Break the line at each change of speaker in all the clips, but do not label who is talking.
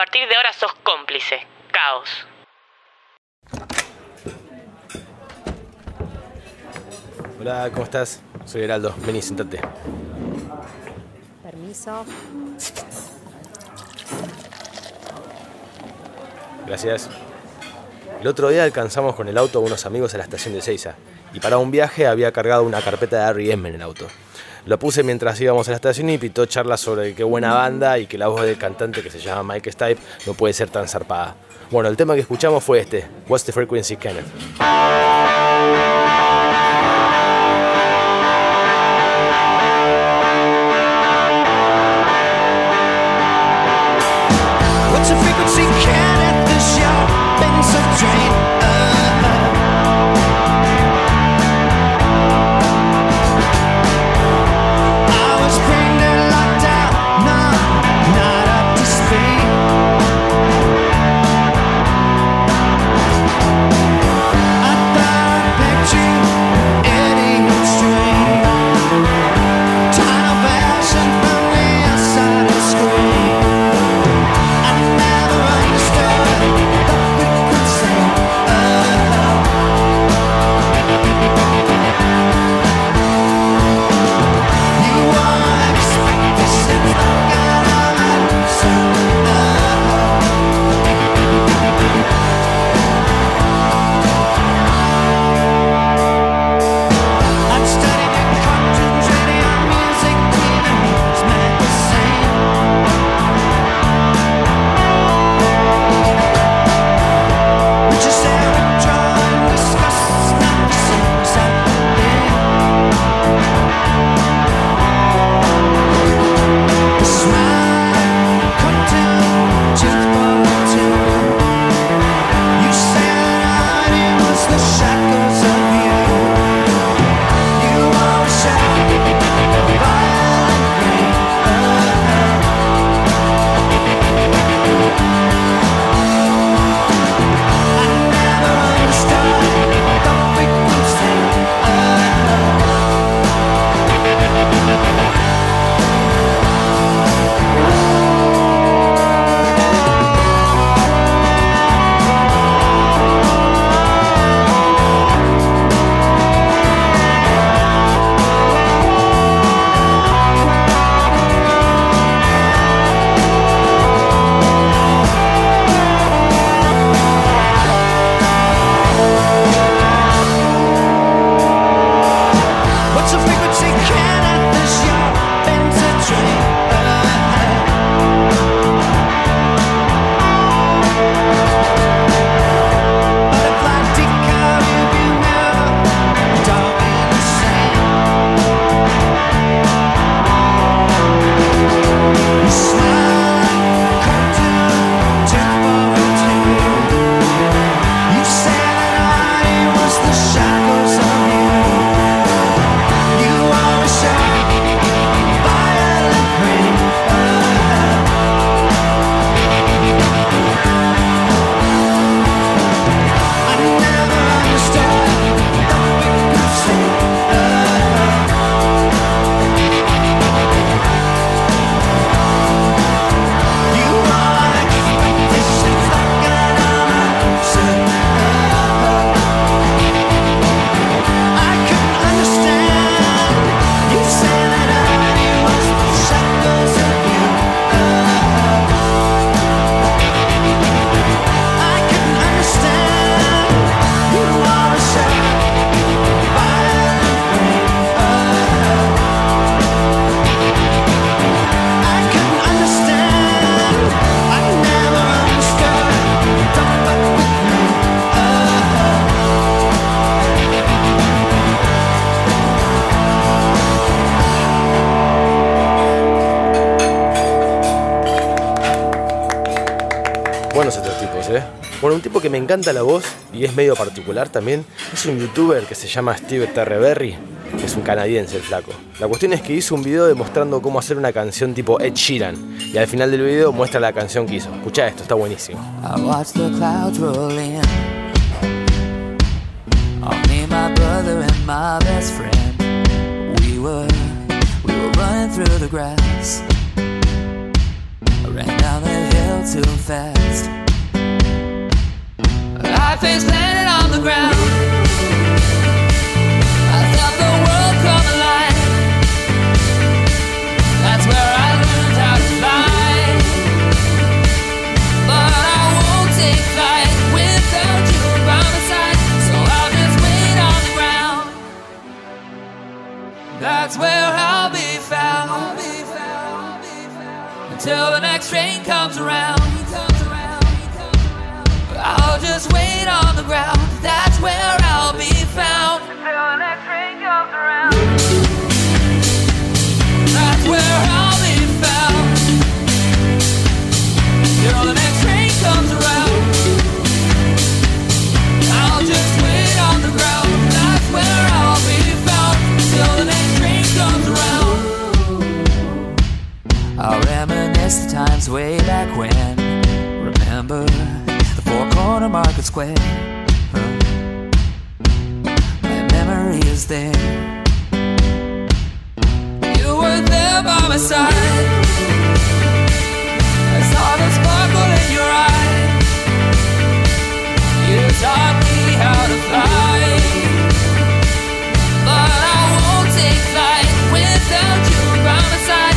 partir de ahora sos cómplice. Caos.
Hola, ¿cómo estás? Soy Heraldo. Vení, sentate.
Permiso.
Gracias. El otro día alcanzamos con el auto a unos amigos a la estación de Seiza y para un viaje había cargado una carpeta de R.E.M. en el auto. Lo puse mientras íbamos a la estación y pitó charlas sobre qué buena banda y que la voz del cantante que se llama Mike Stipe no puede ser tan zarpada. Bueno, el tema que escuchamos fue este, What's the Frequency Kenneth. Bueno, un tipo que me encanta la voz y es medio particular también es un youtuber que se llama Steve Terreberry, que es un canadiense el flaco. La cuestión es que hizo un video demostrando cómo hacer una canción tipo Ed Sheeran y al final del video muestra la canción que hizo. Escucha esto, está buenísimo.
I face planted on the ground. I felt the world come alive. That's where I learned how to fly. But I won't take flight without you by my side. So I'll just wait on the ground. That's where I'll be found. Until the next train comes around. That's where I'll be found. The next train comes around. That's where I'll be found. The next train comes around. I'll just wait on the ground. That's where I'll be found. The next train comes around. I'll reminisce the times way back when. Remember the four corner market square. Is there. You were there by my side. I saw the sparkle in your eye. You taught me how to fly. But I won't take flight without you by my side.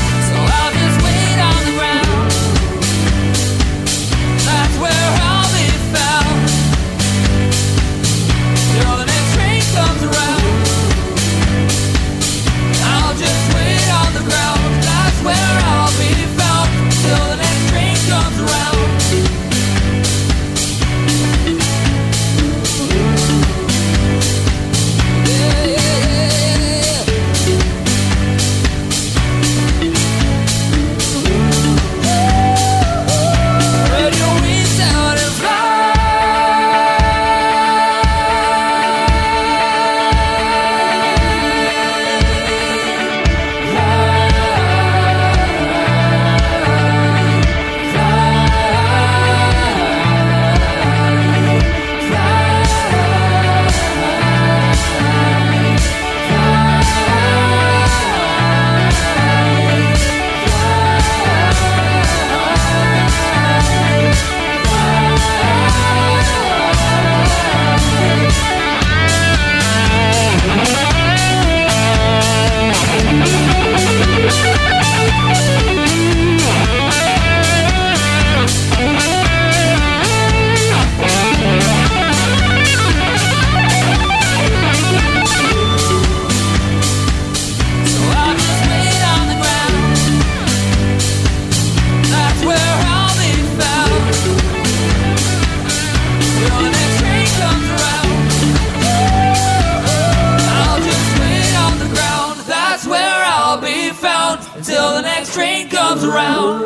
Train comes around.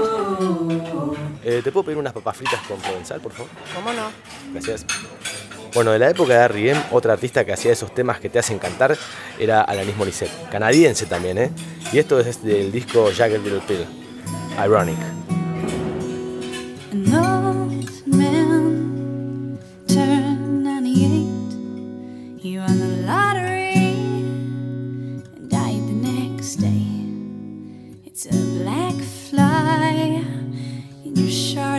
Eh, ¿Te puedo pedir unas papas fritas con provenzal, por favor?
¿Cómo no?
Gracias. Bueno, de la época de R.E.M., otra artista que hacía esos temas que te hacen cantar era Alanis Morissette, canadiense también, ¿eh? Y esto es del disco Jagged Little Pill, Ironic.
An old man turned 98. He won the lottery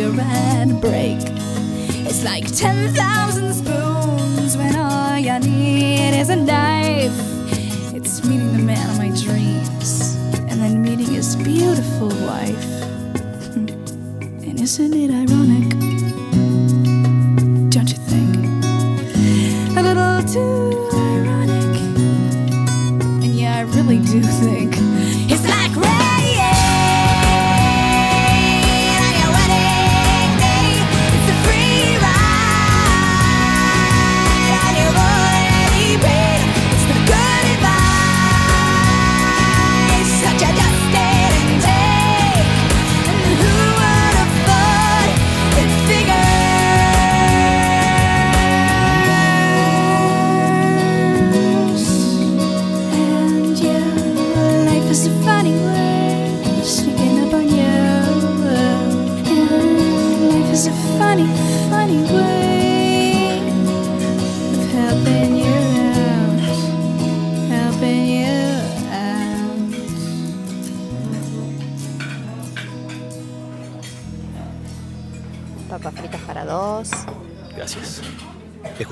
cigarette break. It's like 10,000 spoons when all you need is a knife. It's meeting the man of my dreams and then meeting his beautiful wife. Hmm. And isn't it ironic? Don't you think? A little too ironic. And yeah, I really do think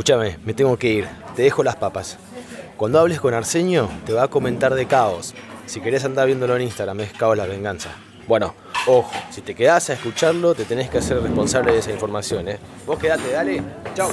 Escúchame, me tengo que ir. Te dejo las papas. Cuando hables con Arsenio, te va a comentar de Caos. Si querés andar viéndolo en Instagram, es Caos la Venganza. Bueno, ojo, si te quedás a escucharlo, te tenés que hacer responsable de esa información, ¿eh? Vos quedate, dale. Chau.